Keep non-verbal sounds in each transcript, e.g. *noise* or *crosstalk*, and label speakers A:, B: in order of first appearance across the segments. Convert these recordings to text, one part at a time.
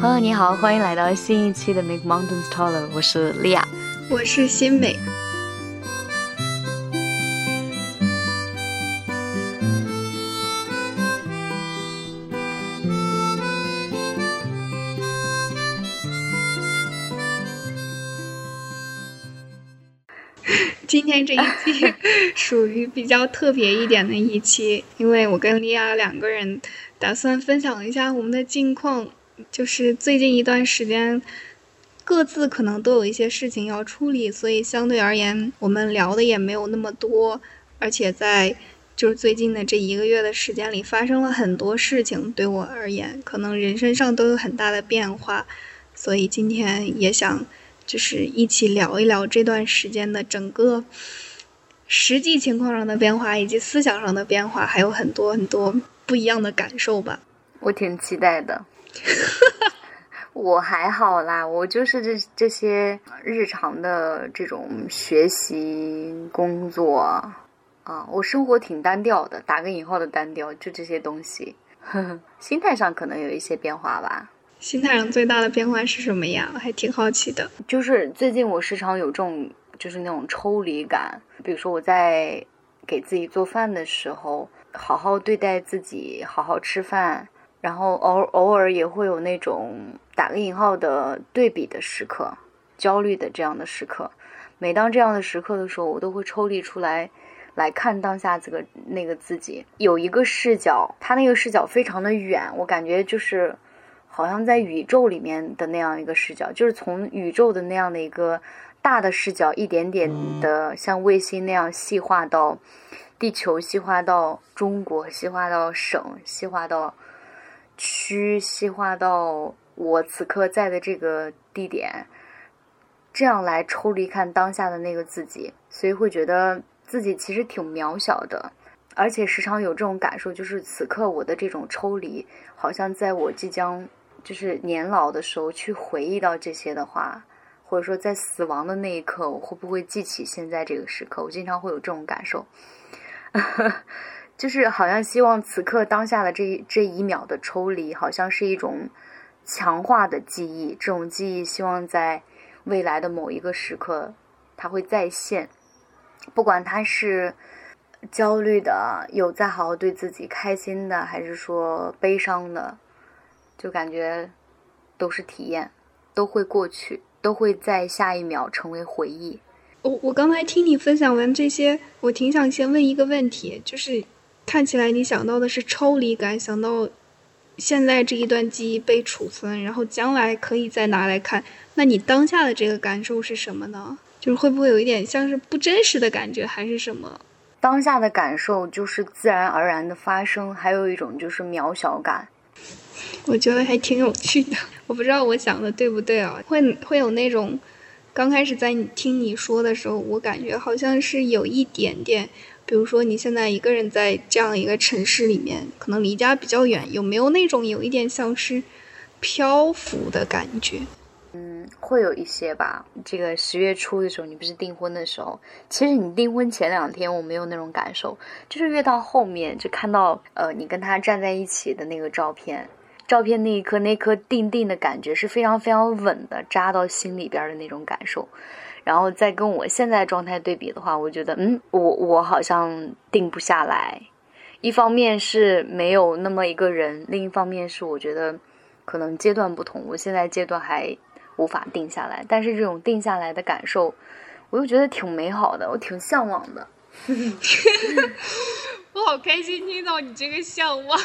A: 朋友你好，欢迎来到新一期的 Make Mountains Taller，我是莉亚，
B: 我是新美。今天这一期 *laughs* 属于比较特别一点的一期，因为我跟莉亚两个人打算分享一下我们的近况，就是最近一段时间各自可能都有一些事情要处理，所以相对而言我们聊的也没有那么多，而且在就是最近的这一个月的时间里发生了很多事情，对我而言可能人身上都有很大的变化，所以今天也想。就是一起聊一聊这段时间的整个实际情况上的变化，以及思想上的变化，还有很多很多不一样的感受吧。
A: 我挺期待的。*laughs* 我还好啦，我就是这这些日常的这种学习工作啊，我生活挺单调的，打个引号的单调，就这些东西。*laughs* 心态上可能有一些变化吧。
B: 心态上最大的变化是什么呀？我还挺好奇的。
A: 就是最近我时常有这种，就是那种抽离感。比如说我在给自己做饭的时候，好好对待自己，好好吃饭，然后偶偶尔也会有那种打个引号的对比的时刻，焦虑的这样的时刻。每当这样的时刻的时候，我都会抽离出来，来看当下这个那个自己。有一个视角，他那个视角非常的远，我感觉就是。好像在宇宙里面的那样一个视角，就是从宇宙的那样的一个大的视角，一点点的像卫星那样细化到地球，细化到中国，细化到省，细化到区，细化到我此刻在的这个地点，这样来抽离看当下的那个自己，所以会觉得自己其实挺渺小的，而且时常有这种感受，就是此刻我的这种抽离，好像在我即将。就是年老的时候去回忆到这些的话，或者说在死亡的那一刻，我会不会记起现在这个时刻？我经常会有这种感受，*laughs* 就是好像希望此刻当下的这一这一秒的抽离，好像是一种强化的记忆。这种记忆希望在未来的某一个时刻，它会再现。不管它是焦虑的，有在好好对自己开心的，还是说悲伤的。就感觉都是体验，都会过去，都会在下一秒成为回忆。
B: 我我刚才听你分享完这些，我挺想先问一个问题，就是看起来你想到的是抽离感，想到现在这一段记忆被储存，然后将来可以再拿来看。那你当下的这个感受是什么呢？就是会不会有一点像是不真实的感觉，还是什么？
A: 当下的感受就是自然而然的发生，还有一种就是渺小感。
B: 我觉得还挺有趣的，*laughs* 我不知道我想的对不对啊？会会有那种，刚开始在你听你说的时候，我感觉好像是有一点点，比如说你现在一个人在这样一个城市里面，可能离家比较远，有没有那种有一点像是漂浮的感觉？
A: 嗯，会有一些吧。这个十月初的时候，你不是订婚的时候，其实你订婚前两天我没有那种感受，就是越到后面就看到呃你跟他站在一起的那个照片。照片那一刻，那颗定定的感觉是非常非常稳的，扎到心里边的那种感受。然后再跟我现在状态对比的话，我觉得，嗯，我我好像定不下来。一方面是没有那么一个人，另一方面是我觉得可能阶段不同，我现在阶段还无法定下来。但是这种定下来的感受，我又觉得挺美好的，我挺向往的。*laughs*
B: 我好开心听到你这个向往。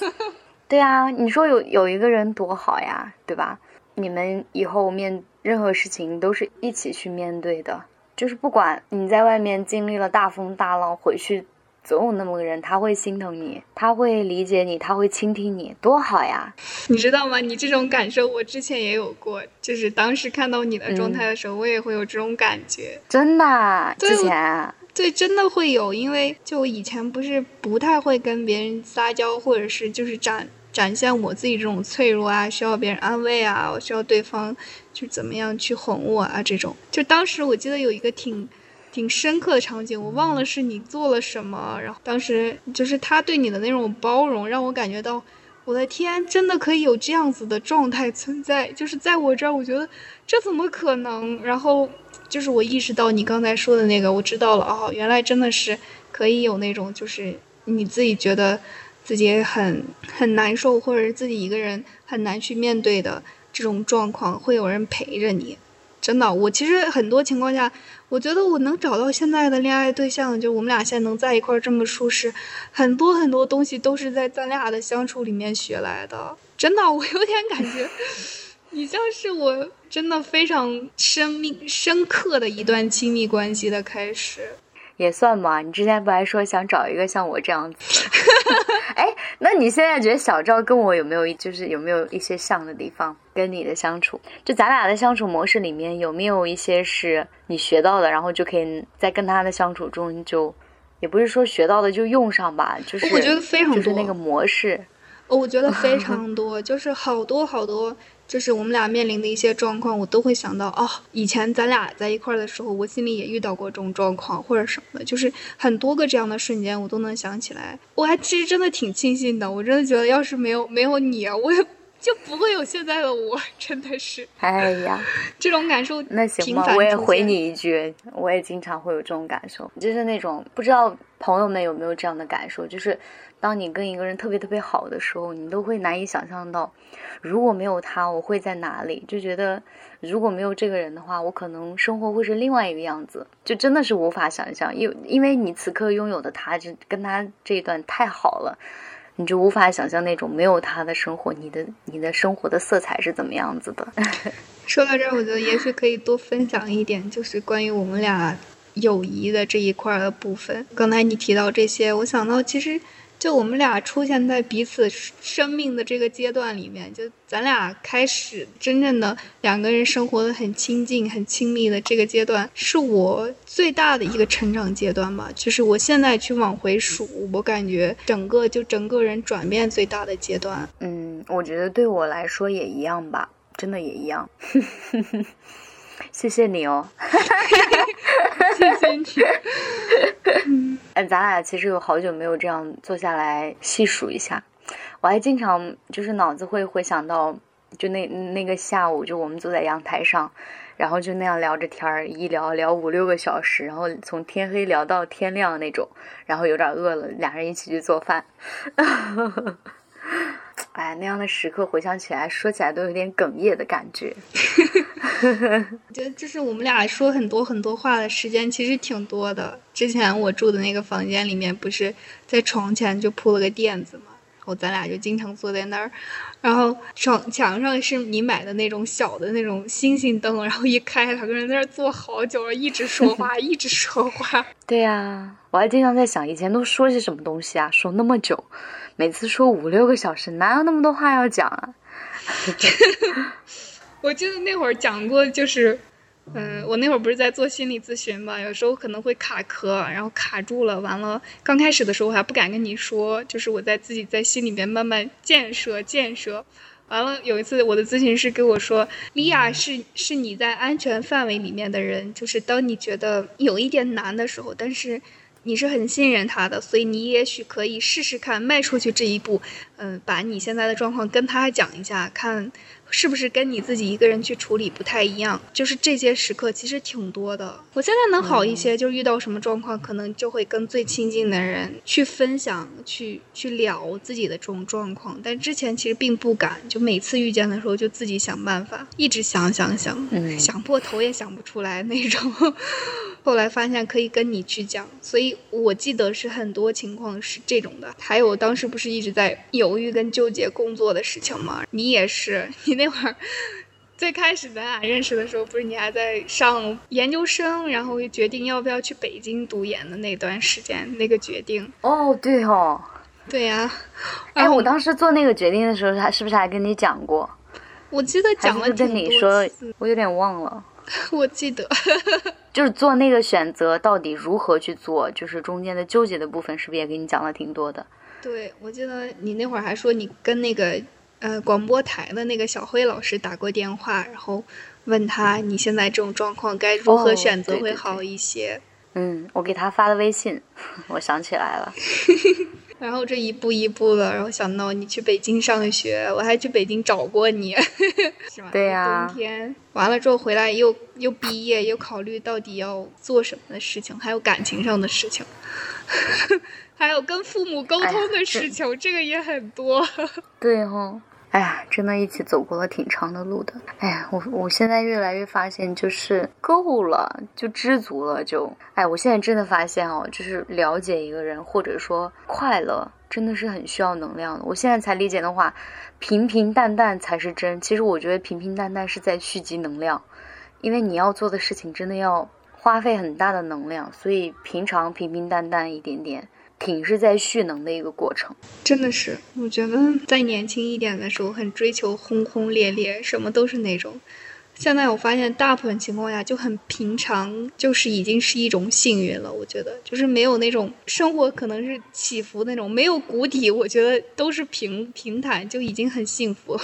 B: *laughs*
A: 对啊，你说有有一个人多好呀，对吧？你们以后面任何事情都是一起去面对的，就是不管你在外面经历了大风大浪，回去总有那么个人，他会心疼你，他会理解你，他会倾听你，多好呀！
B: 你知道吗？你这种感受我之前也有过，就是当时看到你的状态的时候，我也会有这种感觉。
A: 真的？之前？
B: 对，真的会有，因为就以前不是不太会跟别人撒娇，或者是就是展。展现我自己这种脆弱啊，需要别人安慰啊，我需要对方就怎么样去哄我啊，这种。就当时我记得有一个挺挺深刻的场景，我忘了是你做了什么，然后当时就是他对你的那种包容，让我感觉到我的天，真的可以有这样子的状态存在？就是在我这儿，我觉得这怎么可能？然后就是我意识到你刚才说的那个，我知道了哦，原来真的是可以有那种，就是你自己觉得自己很很难受，或者是自己一个人很难去面对的这种状况，会有人陪着你。真的，我其实很多情况下，我觉得我能找到现在的恋爱对象，就我们俩现在能在一块儿这么舒适，很多很多东西都是在咱俩的相处里面学来的。真的，我有点感觉，你像是我真的非常生命深刻的一段亲密关系的开始。
A: 也算吧，你之前不还说想找一个像我这样子？*laughs* 哎，那你现在觉得小赵跟我有没有就是有没有一些像的地方？跟你的相处，就咱俩的相处模式里面有没有一些是你学到的，然后就可以在跟他的相处中就，也不是说学到的就用上吧，就是
B: 我觉得非常多，
A: 就是那个模式。
B: 哦，我觉得非 *laughs* 常多，就是好多好多。就是我们俩面临的一些状况，我都会想到哦，以前咱俩在一块儿的时候，我心里也遇到过这种状况或者什么的，就是很多个这样的瞬间，我都能想起来。我还其实真的挺庆幸的，我真的觉得要是没有没有你啊，我也就不会有现在的我，真的是。
A: 哎呀，*laughs*
B: 这种感受
A: 那行吧，我也回你一句，我也经常会有这种感受，就是那种不知道朋友们有没有这样的感受，就是。当你跟一个人特别特别好的时候，你都会难以想象到，如果没有他，我会在哪里？就觉得如果没有这个人的话，我可能生活会是另外一个样子，就真的是无法想象。因因为你此刻拥有的他，就跟他这一段太好了，你就无法想象那种没有他的生活，你的你的生活的色彩是怎么样子的。*laughs*
B: 说到这儿，我觉得也许可以多分享一点，就是关于我们俩友谊的这一块的部分。刚才你提到这些，我想到其实。就我们俩出现在彼此生命的这个阶段里面，就咱俩开始真正的两个人生活的很亲近、很亲密的这个阶段，是我最大的一个成长阶段吧。就是我现在去往回数，我感觉整个就整个人转变最大的阶段。
A: 嗯，我觉得对我来说也一样吧，真的也一样。*laughs* 谢谢你哦，
B: 谢谢你。*laughs*
A: 哎，咱俩其实有好久没有这样坐下来细数一下，我还经常就是脑子会回想到，就那那个下午，就我们坐在阳台上，然后就那样聊着天儿，一聊聊五六个小时，然后从天黑聊到天亮那种，然后有点饿了，俩人一起去做饭。*laughs* 哎，那样的时刻回想起来，说起来都有点哽咽的感觉。*laughs*
B: 我 *laughs* 觉得就是我们俩说很多很多话的时间其实挺多的。之前我住的那个房间里面，不是在床前就铺了个垫子嘛，然后咱俩就经常坐在那儿，然后床墙上是你买的那种小的那种星星灯，然后一开，两个人在那儿坐好久，一直说话，一直说话。*laughs*
A: 对呀，我还经常在想，以前都说些什么东西啊，说那么久。每次说五六个小时，哪有那么多话要讲啊？*laughs*
B: 我记得那会儿讲过，就是，嗯，我那会儿不是在做心理咨询嘛，有时候可能会卡壳，然后卡住了，完了，刚开始的时候我还不敢跟你说，就是我在自己在心里面慢慢建设建设，完了有一次我的咨询师跟我说，莉亚是是你在安全范围里面的人，就是当你觉得有一点难的时候，但是。你是很信任他的，所以你也许可以试试看迈出去这一步，嗯，把你现在的状况跟他讲一下，看。是不是跟你自己一个人去处理不太一样？就是这些时刻其实挺多的。我现在能好一些，就遇到什么状况，可能就会跟最亲近的人去分享，去去聊自己的这种状况。但之前其实并不敢，就每次遇见的时候就自己想办法，一直想想想，想破头也想不出来那种。*laughs* 后来发现可以跟你去讲，所以我记得是很多情况是这种的。还有当时不是一直在犹豫跟纠结工作的事情吗？你也是，你。那会儿最开始咱俩认识的时候，不是你还在上研究生，然后决定要不要去北京读研的那段时间，那个决定。
A: 哦，对哦，
B: 对呀。
A: 哎，我当时做那个决定的时候，还是不是还跟你讲过？
B: 我记得讲了
A: 跟你说，我有点忘了。*laughs*
B: 我记得，
A: 就是做那个选择到底如何去做，就是中间的纠结的部分，是不是也给你讲了挺多的？
B: 对，我记得你那会儿还说你跟那个。呃，广播台的那个小辉老师打过电话，然后问他你现在这种状况该如何选择会好一些。
A: 嗯，我给他发的微信，*laughs* 我想起来了。*laughs*
B: 然后这一步一步的，然后想到你去北京上学，我还去北京找过你，*laughs* 是吧？
A: 对呀。
B: 冬天完了之后回来又又毕业，又考虑到底要做什么的事情，还有感情上的事情，*laughs* 还有跟父母沟通的事情，这个也很多。*laughs*
A: 对哦。哎呀，真的，一起走过了挺长的路的。哎呀，我我现在越来越发现，就是够了，就知足了，就哎，我现在真的发现哦，就是了解一个人，或者说快乐，真的是很需要能量的。我现在才理解的话，平平淡淡才是真。其实我觉得平平淡淡是在蓄积能量，因为你要做的事情真的要花费很大的能量，所以平常平平淡淡一点点。挺是在蓄能的一个过程，
B: 真的是。我觉得在年轻一点的时候，很追求轰轰烈烈，什么都是那种。现在我发现，大部分情况下就很平常，就是已经是一种幸运了。我觉得，就是没有那种生活可能是起伏那种，没有谷底，我觉得都是平平坦，就已经很幸福。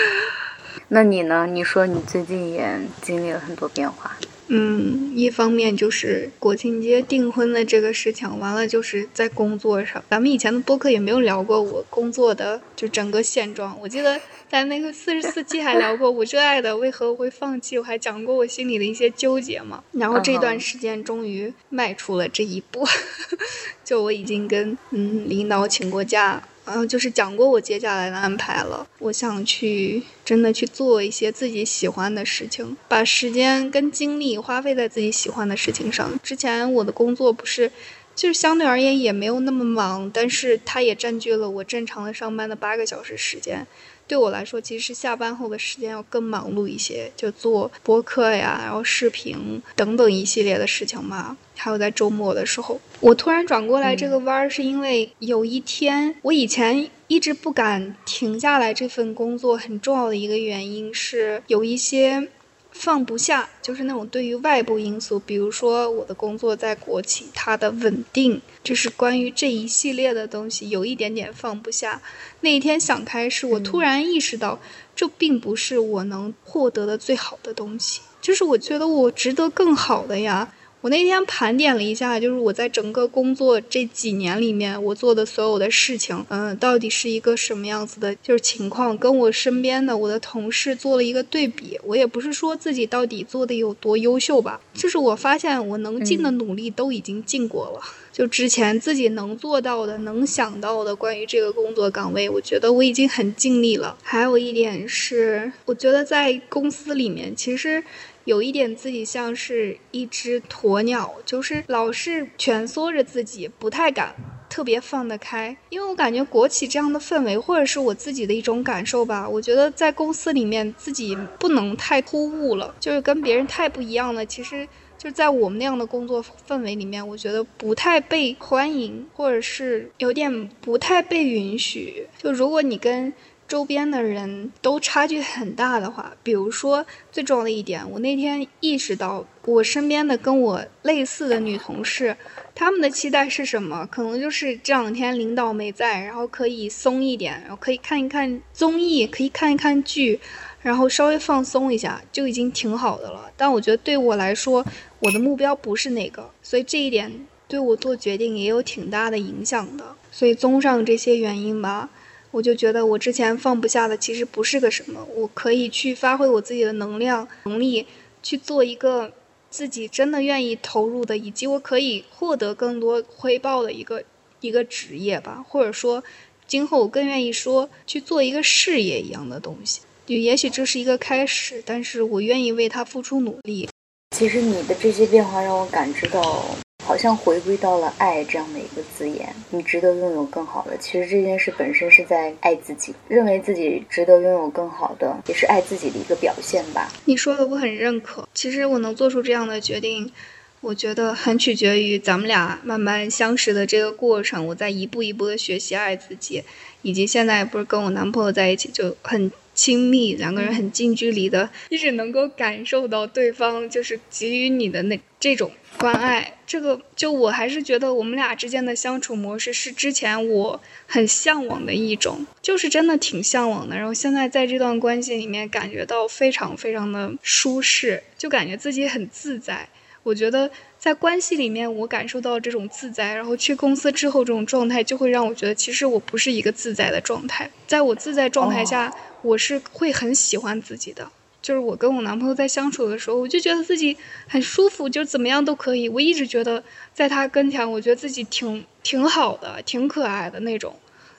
B: *laughs*
A: 那你呢？你说你最近也经历了很多变化。
B: 嗯，一方面就是国庆节订婚的这个事情，完了就是在工作上，咱们以前的播客也没有聊过我工作的就整个现状。我记得在那个四十四期还聊过我热爱的为何我会放弃，我还讲过我心里的一些纠结嘛。然后这段时间终于迈出了这一步，*laughs* 就我已经跟嗯领导请过假。嗯，就是讲过我接下来的安排了。我想去真的去做一些自己喜欢的事情，把时间跟精力花费在自己喜欢的事情上。之前我的工作不是，就是相对而言也没有那么忙，但是它也占据了我正常的上班的八个小时时间。对我来说，其实下班后的时间要更忙碌一些，就做播客呀，然后视频等等一系列的事情嘛。还有在周末的时候，我突然转过来这个弯儿，是因为有一天，我以前一直不敢停下来这份工作，很重要的一个原因是有一些。放不下，就是那种对于外部因素，比如说我的工作在国企，它的稳定，就是关于这一系列的东西，有一点点放不下。那一天想开是，我突然意识到，这并不是我能获得的最好的东西，就是我觉得我值得更好的呀。我那天盘点了一下，就是我在整个工作这几年里面，我做的所有的事情，嗯，到底是一个什么样子的，就是情况，跟我身边的我的同事做了一个对比。我也不是说自己到底做的有多优秀吧，就是我发现我能尽的努力都已经尽过了。就之前自己能做到的、能想到的关于这个工作岗位，我觉得我已经很尽力了。还有一点是，我觉得在公司里面，其实。有一点自己像是一只鸵鸟，就是老是蜷缩着自己，不太敢特别放得开。因为我感觉国企这样的氛围，或者是我自己的一种感受吧，我觉得在公司里面自己不能太突兀了，就是跟别人太不一样了。其实就在我们那样的工作氛围里面，我觉得不太被欢迎，或者是有点不太被允许。就如果你跟周边的人都差距很大的话，比如说最重要的一点，我那天意识到，我身边的跟我类似的女同事，她们的期待是什么？可能就是这两天领导没在，然后可以松一点，然后可以看一看综艺，可以看一看剧，然后稍微放松一下，就已经挺好的了。但我觉得对我来说，我的目标不是那个，所以这一点对我做决定也有挺大的影响的。所以综上这些原因吧。我就觉得我之前放不下的其实不是个什么，我可以去发挥我自己的能量能力，去做一个自己真的愿意投入的，以及我可以获得更多回报的一个一个职业吧，或者说，今后我更愿意说去做一个事业一样的东西。就也许这是一个开始，但是我愿意为他付出努力。
A: 其实你的这些变化让我感知到。好像回归到了爱这样的一个字眼，你值得拥有更好的。其实这件事本身是在爱自己，认为自己值得拥有更好的，也是爱自己的一个表现吧。
B: 你说的我很认可。其实我能做出这样的决定，我觉得很取决于咱们俩慢慢相识的这个过程。我在一步一步的学习爱自己，以及现在不是跟我男朋友在一起就很亲密，两个人很近距离的，一直能够感受到对方就是给予你的那这种。关爱这个，就我还是觉得我们俩之间的相处模式是之前我很向往的一种，就是真的挺向往的。然后现在在这段关系里面感觉到非常非常的舒适，就感觉自己很自在。我觉得在关系里面，我感受到这种自在，然后去公司之后这种状态，就会让我觉得其实我不是一个自在的状态。在我自在状态下，我是会很喜欢自己的。就是我跟我男朋友在相处的时候，我就觉得自己很舒服，就怎么样都可以。我一直觉得在他跟前，我觉得自己挺挺好的，挺可爱的那种。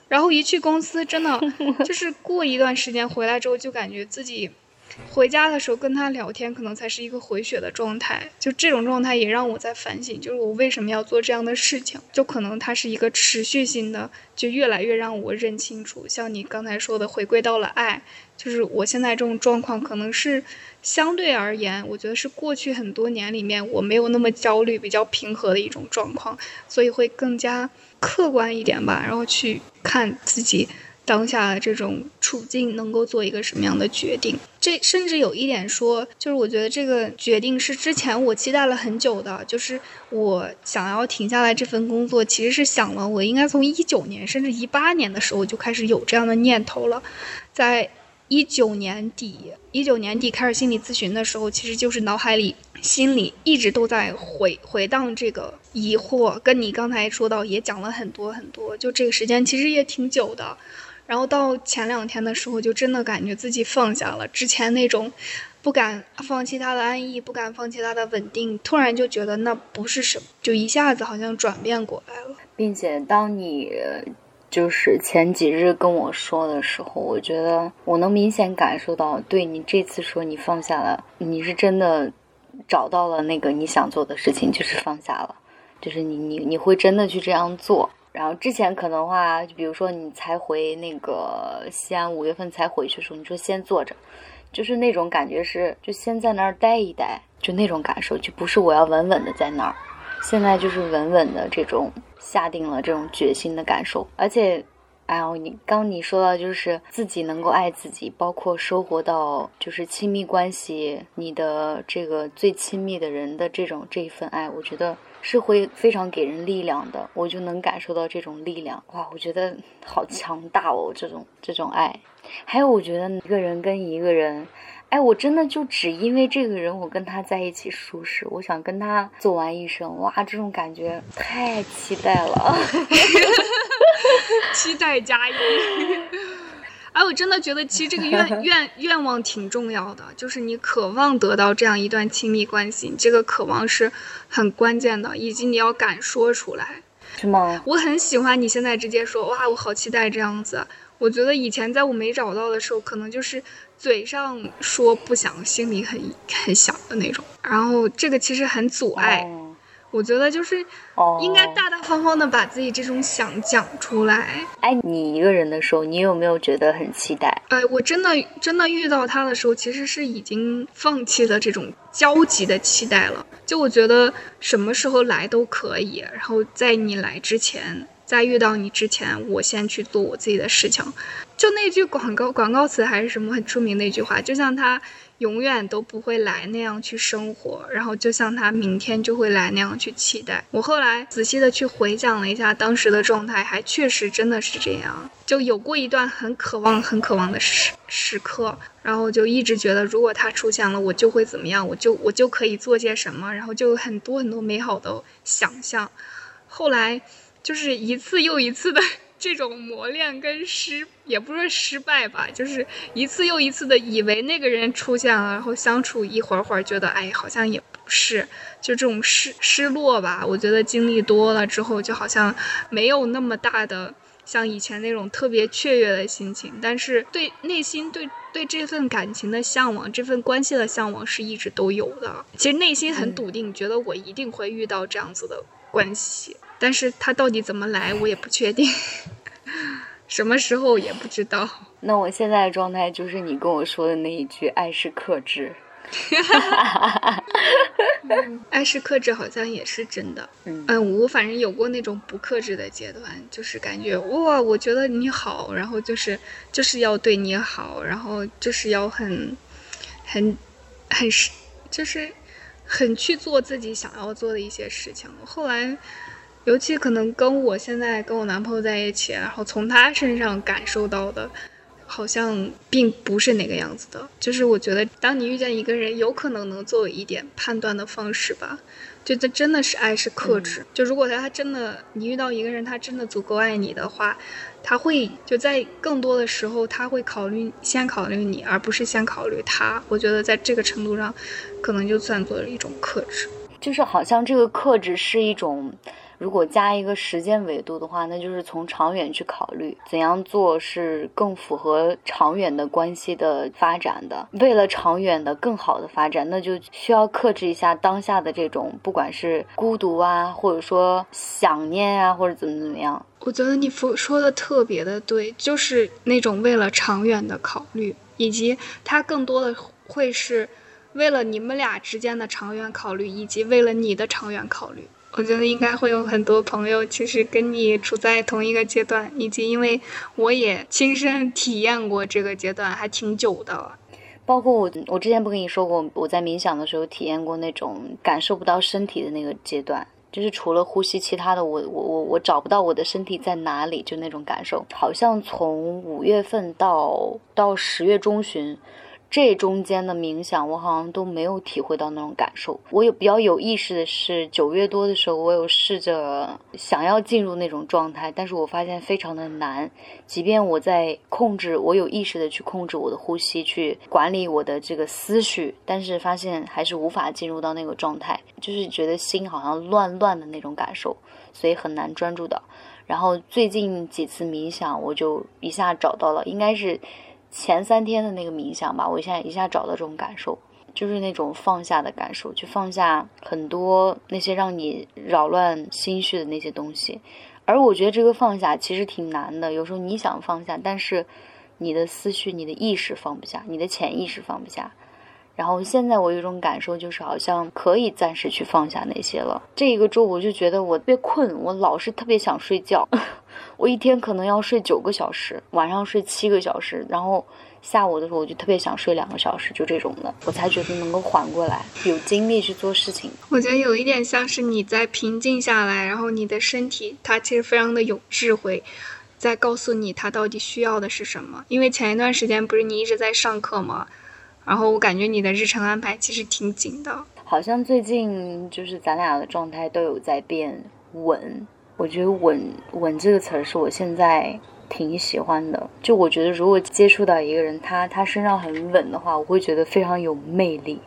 B: 然后一去公司，真的 *laughs* 就是过一段时间回来之后，就感觉自己。回家的时候跟他聊天，可能才是一个回血的状态。就这种状态也让我在反省，就是我为什么要做这样的事情？就可能它是一个持续性的，就越来越让我认清楚。像你刚才说的，回归到了爱，就是我现在这种状况，可能是相对而言，我觉得是过去很多年里面我没有那么焦虑、比较平和的一种状况，所以会更加客观一点吧，然后去看自己。当下的这种处境能够做一个什么样的决定？这甚至有一点说，就是我觉得这个决定是之前我期待了很久的，就是我想要停下来这份工作，其实是想了，我应该从一九年甚至一八年的时候就开始有这样的念头了。在一九年底，一九年底开始心理咨询的时候，其实就是脑海里、心里一直都在回回荡这个疑惑，跟你刚才说到也讲了很多很多，就这个时间其实也挺久的。然后到前两天的时候，就真的感觉自己放下了之前那种不敢放弃他的安逸，不敢放弃他的稳定，突然就觉得那不是什么，就一下子好像转变过来了。
A: 并且当你就是前几日跟我说的时候，我觉得我能明显感受到，对你这次说你放下了，你是真的找到了那个你想做的事情，就是放下了，就是你你你会真的去这样做。然后之前可能话，就比如说你才回那个西安，五月份才回去的时候，你说先坐着，就是那种感觉是，就先在那儿待一待，就那种感受，就不是我要稳稳的在那儿，现在就是稳稳的这种下定了这种决心的感受。而且，哎呦，你刚你说到就是自己能够爱自己，包括收获到就是亲密关系，你的这个最亲密的人的这种这一份爱，我觉得。是会非常给人力量的，我就能感受到这种力量，哇，我觉得好强大哦，这种这种爱。还有，我觉得一个人跟一个人，哎，我真的就只因为这个人，我跟他在一起舒适，我想跟他走完一生，哇，这种感觉太期待了，*laughs*
B: 期待加一。哎，我真的觉得其实这个愿 *laughs* 愿愿望挺重要的，就是你渴望得到这样一段亲密关系，这个渴望是很关键的，以及你要敢说出来，
A: 是吗？
B: 我很喜欢你现在直接说，哇，我好期待这样子。我觉得以前在我没找到的时候，可能就是嘴上说不想，心里很很想的那种，然后这个其实很阻碍。我觉得就是应该大大方方的把自己这种想讲出来。
A: 哎，你一个人的时候，你有没有觉得很期待？
B: 哎，我真的真的遇到他的时候，其实是已经放弃了这种焦急的期待了。就我觉得什么时候来都可以，然后在你来之前，在遇到你之前，我先去做我自己的事情。就那句广告广告词还是什么很出名的一句话，就像他。永远都不会来那样去生活，然后就像他明天就会来那样去期待。我后来仔细的去回想了一下当时的状态，还确实真的是这样，就有过一段很渴望、很渴望的时时刻，然后就一直觉得如果他出现了，我就会怎么样，我就我就可以做些什么，然后就有很多很多美好的想象。后来就是一次又一次的。这种磨练跟失，也不是失败吧，就是一次又一次的以为那个人出现了，然后相处一会儿会儿，觉得哎，好像也不是，就这种失失落吧。我觉得经历多了之后，就好像没有那么大的像以前那种特别雀跃的心情，但是对内心对对这份感情的向往，这份关系的向往是一直都有的。其实内心很笃定，觉得我一定会遇到这样子的关系。但是他到底怎么来，我也不确定，*laughs* 什么时候也不知道。
A: 那我现在的状态就是你跟我说的那一句“爱是克制”，*laughs*
B: 爱是克制好像也是真的。嗯，我反正有过那种不克制的阶段，就是感觉哇，我觉得你好，然后就是就是要对你好，然后就是要很很很是就是很去做自己想要做的一些事情。后来。尤其可能跟我现在跟我男朋友在一起，然后从他身上感受到的，好像并不是那个样子的。就是我觉得，当你遇见一个人，有可能能作为一点判断的方式吧。就这真的是爱是克制。就如果他他真的，你遇到一个人，他真的足够爱你的话，他会就在更多的时候，他会考虑先考虑你，而不是先考虑他。我觉得在这个程度上，可能就算作了一种克制。
A: 就是好像这个克制是一种。如果加一个时间维度的话，那就是从长远去考虑怎样做是更符合长远的关系的发展的。为了长远的更好的发展，那就需要克制一下当下的这种，不管是孤独啊，或者说想念啊，或者怎么怎么样。
B: 我觉得你说说的特别的对，就是那种为了长远的考虑，以及它更多的会是为了你们俩之间的长远考虑，以及为了你的长远考虑。我觉得应该会有很多朋友，其实跟你处在同一个阶段，以及因为我也亲身体验过这个阶段，还挺久的。
A: 包括我，我之前不跟你说过，我在冥想的时候体验过那种感受不到身体的那个阶段，就是除了呼吸，其他的我我我我找不到我的身体在哪里，就那种感受，好像从五月份到到十月中旬。这中间的冥想，我好像都没有体会到那种感受。我有比较有意识的是，九月多的时候，我有试着想要进入那种状态，但是我发现非常的难。即便我在控制，我有意识的去控制我的呼吸，去管理我的这个思绪，但是发现还是无法进入到那个状态，就是觉得心好像乱乱的那种感受，所以很难专注的。然后最近几次冥想，我就一下找到了，应该是。前三天的那个冥想吧，我现在一下找到这种感受，就是那种放下的感受，去放下很多那些让你扰乱心绪的那些东西。而我觉得这个放下其实挺难的，有时候你想放下，但是你的思绪、你的意识放不下，你的潜意识放不下。然后现在我有一种感受，就是好像可以暂时去放下那些了。这一个周我就觉得我特别困，我老是特别想睡觉。我一天可能要睡九个小时，晚上睡七个小时，然后下午的时候我就特别想睡两个小时，就这种的，我才觉得能够缓过来，有精力去做事情。
B: 我觉得有一点像是你在平静下来，然后你的身体它其实非常的有智慧，在告诉你它到底需要的是什么。因为前一段时间不是你一直在上课吗？然后我感觉你的日程安排其实挺紧的，
A: 好像最近就是咱俩的状态都有在变稳。我觉得“稳”“稳”这个词儿是我现在挺喜欢的。就我觉得，如果接触到一个人，他他身上很稳的话，我会觉得非常有魅力，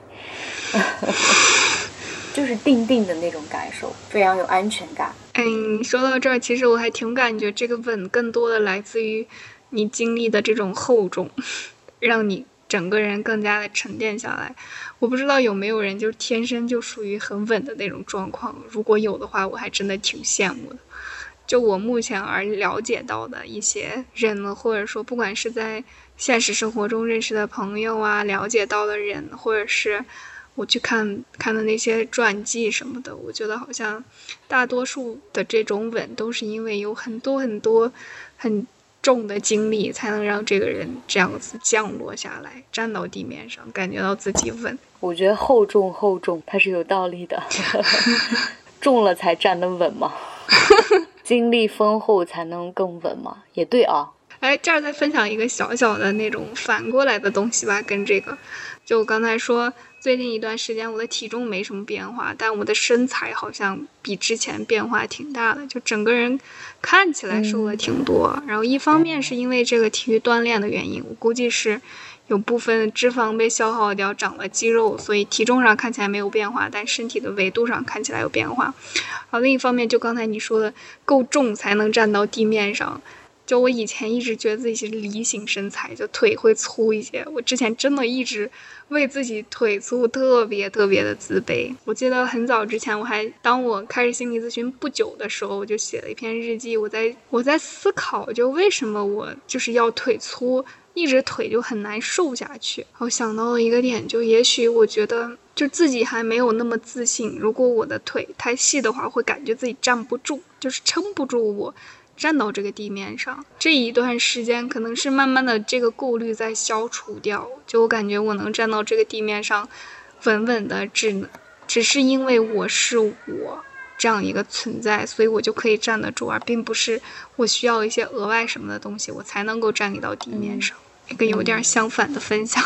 A: *laughs* 就是定定的那种感受，非常有安全感。
B: 嗯，说到这儿，其实我还挺感觉这个稳更多的来自于你经历的这种厚重，*laughs* 让你整个人更加的沉淀下来。我不知道有没有人就是天生就属于很稳的那种状况，如果有的话，我还真的挺羡慕的。就我目前而了解到的一些人呢，或者说不管是在现实生活中认识的朋友啊，了解到的人，或者是我去看看的那些传记什么的，我觉得好像大多数的这种稳都是因为有很多很多很。重的经历才能让这个人这样子降落下来，站到地面上，感觉到自己稳。
A: 我觉得厚重厚重，它是有道理的，*laughs* 重了才站得稳嘛，*laughs* 经历丰厚才能更稳嘛，也对啊。
B: 哎，这儿再分享一个小小的那种反过来的东西吧，跟这个，就我刚才说。最近一段时间，我的体重没什么变化，但我的身材好像比之前变化挺大的，就整个人看起来瘦了挺多。然后一方面是因为这个体育锻炼的原因，我估计是有部分脂肪被消耗掉，长了肌肉，所以体重上看起来没有变化，但身体的维度上看起来有变化。然后另一方面，就刚才你说的，够重才能站到地面上。就我以前一直觉得自己是梨形身材，就腿会粗一些。我之前真的一直为自己腿粗特别特别的自卑。我记得很早之前，我还当我开始心理咨询不久的时候，我就写了一篇日记。我在我在思考，就为什么我就是要腿粗，一直腿就很难瘦下去。我想到了一个点，就也许我觉得就自己还没有那么自信。如果我的腿太细的话，会感觉自己站不住，就是撑不住我。站到这个地面上，这一段时间可能是慢慢的这个顾虑在消除掉。就我感觉，我能站到这个地面上，稳稳的，只能只是因为我是我这样一个存在，所以我就可以站得住，而并不是我需要一些额外什么的东西，我才能够站立到地面上。一个有点相反的分享。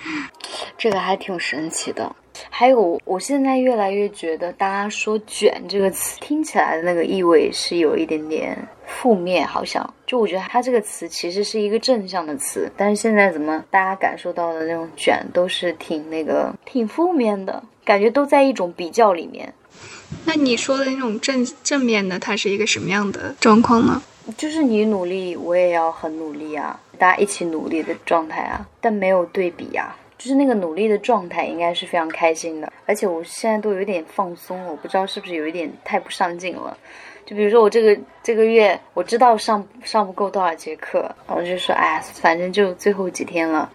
B: *laughs*
A: 这个还挺神奇的。还有，我现在越来越觉得，大家说“卷”这个词，听起来的那个意味是有一点点负面，好像。就我觉得它这个词其实是一个正向的词，但是现在怎么大家感受到的那种“卷”都是挺那个、挺负面的感觉，都在一种比较里面。
B: 那你说的那种正正面的，它是一个什么样的状况呢？
A: 就是你努力，我也要很努力啊，大家一起努力的状态啊，但没有对比啊。就是那个努力的状态，应该是非常开心的。而且我现在都有点放松，我不知道是不是有一点太不上进了。就比如说我这个这个月，我知道上上不够多少节课，我就说，哎，反正就最后几天了，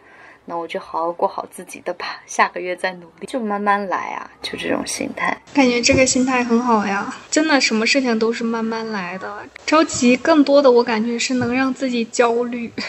A: 那我就好好过好自己的吧，下个月再努力，就慢慢来啊，就这种心态。
B: 感觉这个心态很好呀，真的，什么事情都是慢慢来的，着急更多的，我感觉是能让自己焦虑。*laughs*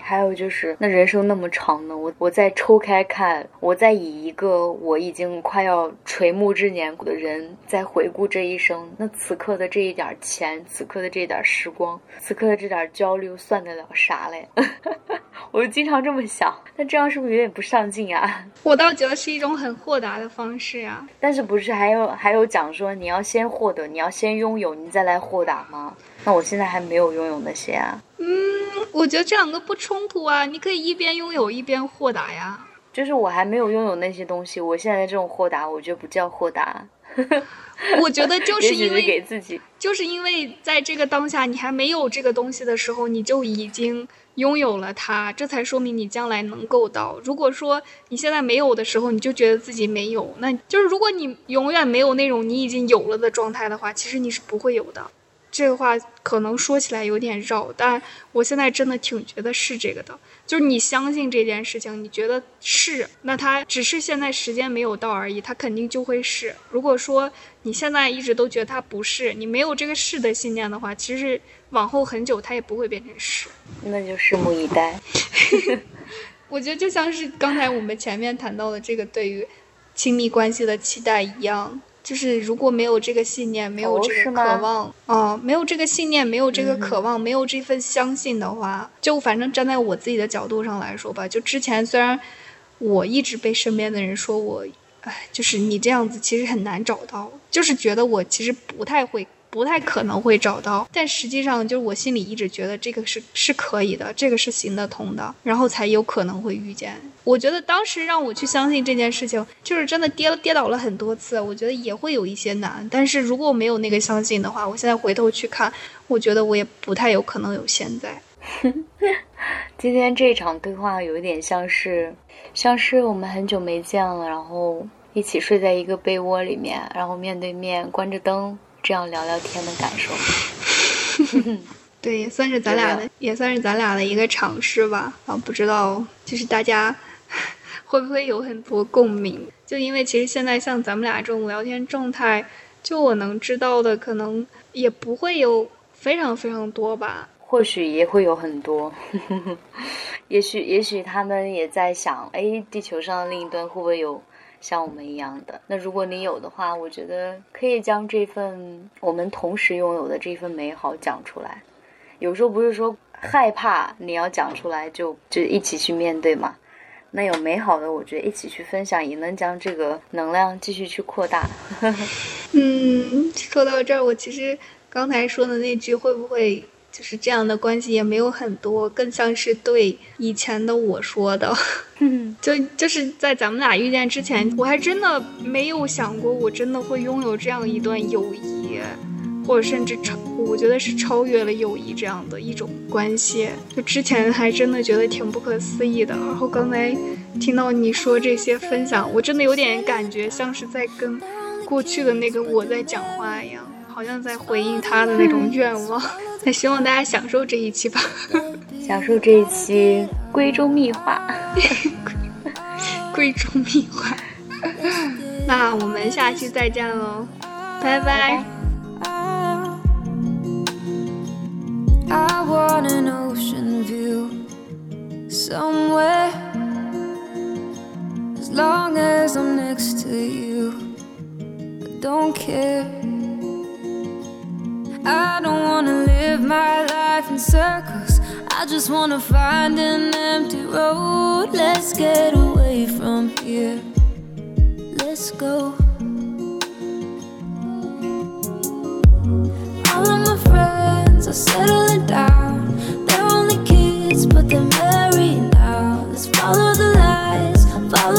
A: 还有就是，那人生那么长呢，我我再抽开看，我再以一个我已经快要垂暮之年的人在回顾这一生，那此刻的这一点钱，此刻的这点时光，此刻的这点焦虑，算得了啥嘞？*laughs* 我就经常这么想，那这样是不是有点不上进啊？*laughs*
B: 我倒觉得是一种很豁达的方式呀。
A: 但是不是还有还有讲说，你要先获得，你要先拥有，你再来豁达吗？那我现在还没有拥有那些啊。
B: 嗯，我觉得这两个不冲突啊，你可以一边拥有一边豁达呀。
A: 就是我还没有拥有那些东西，我现在这种豁达，我觉得不叫豁达。*laughs*
B: 我觉得就是因为
A: 给自己，
B: 就是因为在这个当下，你还没有这个东西的时候，你就已经拥有了它，这才说明你将来能够到。如果说你现在没有的时候，你就觉得自己没有，那就是如果你永远没有那种你已经有了的状态的话，其实你是不会有的。这个话可能说起来有点绕，但我现在真的挺觉得是这个的。就是你相信这件事情，你觉得是，那它只是现在时间没有到而已，它肯定就会是。如果说你现在一直都觉得它不是，你没有这个是的信念的话，其实往后很久它也不会变成是。
A: 那就拭目以待。*laughs*
B: 我觉得就像是刚才我们前面谈到的这个对于亲密关系的期待一样。就是如果没有这个信念，没有这个渴望，啊，没有这个信念，没有这个渴望，没有这份相信的话，就反正站在我自己的角度上来说吧，就之前虽然我一直被身边的人说我，哎，就是你这样子其实很难找到，就是觉得我其实不太会。不太可能会找到，但实际上就是我心里一直觉得这个是是可以的，这个是行得通的，然后才有可能会遇见。我觉得当时让我去相信这件事情，就是真的跌跌倒了很多次，我觉得也会有一些难。但是如果我没有那个相信的话，我现在回头去看，我觉得我也不太有可能有现在。*laughs*
A: 今天这场对话有一点像是，像是我们很久没见了，然后一起睡在一个被窝里面，然后面对面关着灯。这样聊聊天的感受，*laughs*
B: 对，也算是咱俩的，也算是咱俩的一个尝试吧。啊，不知道就是大家 *laughs* 会不会有很多共鸣？就因为其实现在像咱们俩这种聊天状态，就我能知道的，可能也不会有非常非常多吧。
A: 或许也会有很多，*laughs* 也许也许他们也在想，哎，地球上的另一端会不会有？像我们一样的，那如果你有的话，我觉得可以将这份我们同时拥有的这份美好讲出来。有时候不是说害怕你要讲出来，就就一起去面对嘛。那有美好的，我觉得一起去分享，也能将这个能量继续去扩大。*laughs*
B: 嗯，说到这儿，我其实刚才说的那句会不会？就是这样的关系也没有很多，更像是对以前的我说的。*laughs* 就就是在咱们俩遇见之前，我还真的没有想过，我真的会拥有这样一段友谊，或者甚至超，我觉得是超越了友谊这样的一种关系。就之前还真的觉得挺不可思议的。然后刚才听到你说这些分享，我真的有点感觉像是在跟过去的那个我在讲话一样，好像在回应他的那种愿望。那希望大家享受这一期吧，
A: 享受这一期闺中密话，*laughs*
B: 闺中密话。那我们下期再见喽，拜拜。I don't wanna live my life in circles
C: I just wanna find an empty road. Let's get away from here. Let's go. All of my friends are settling down. They're only kids, but they're married now. Let's follow the lights, follow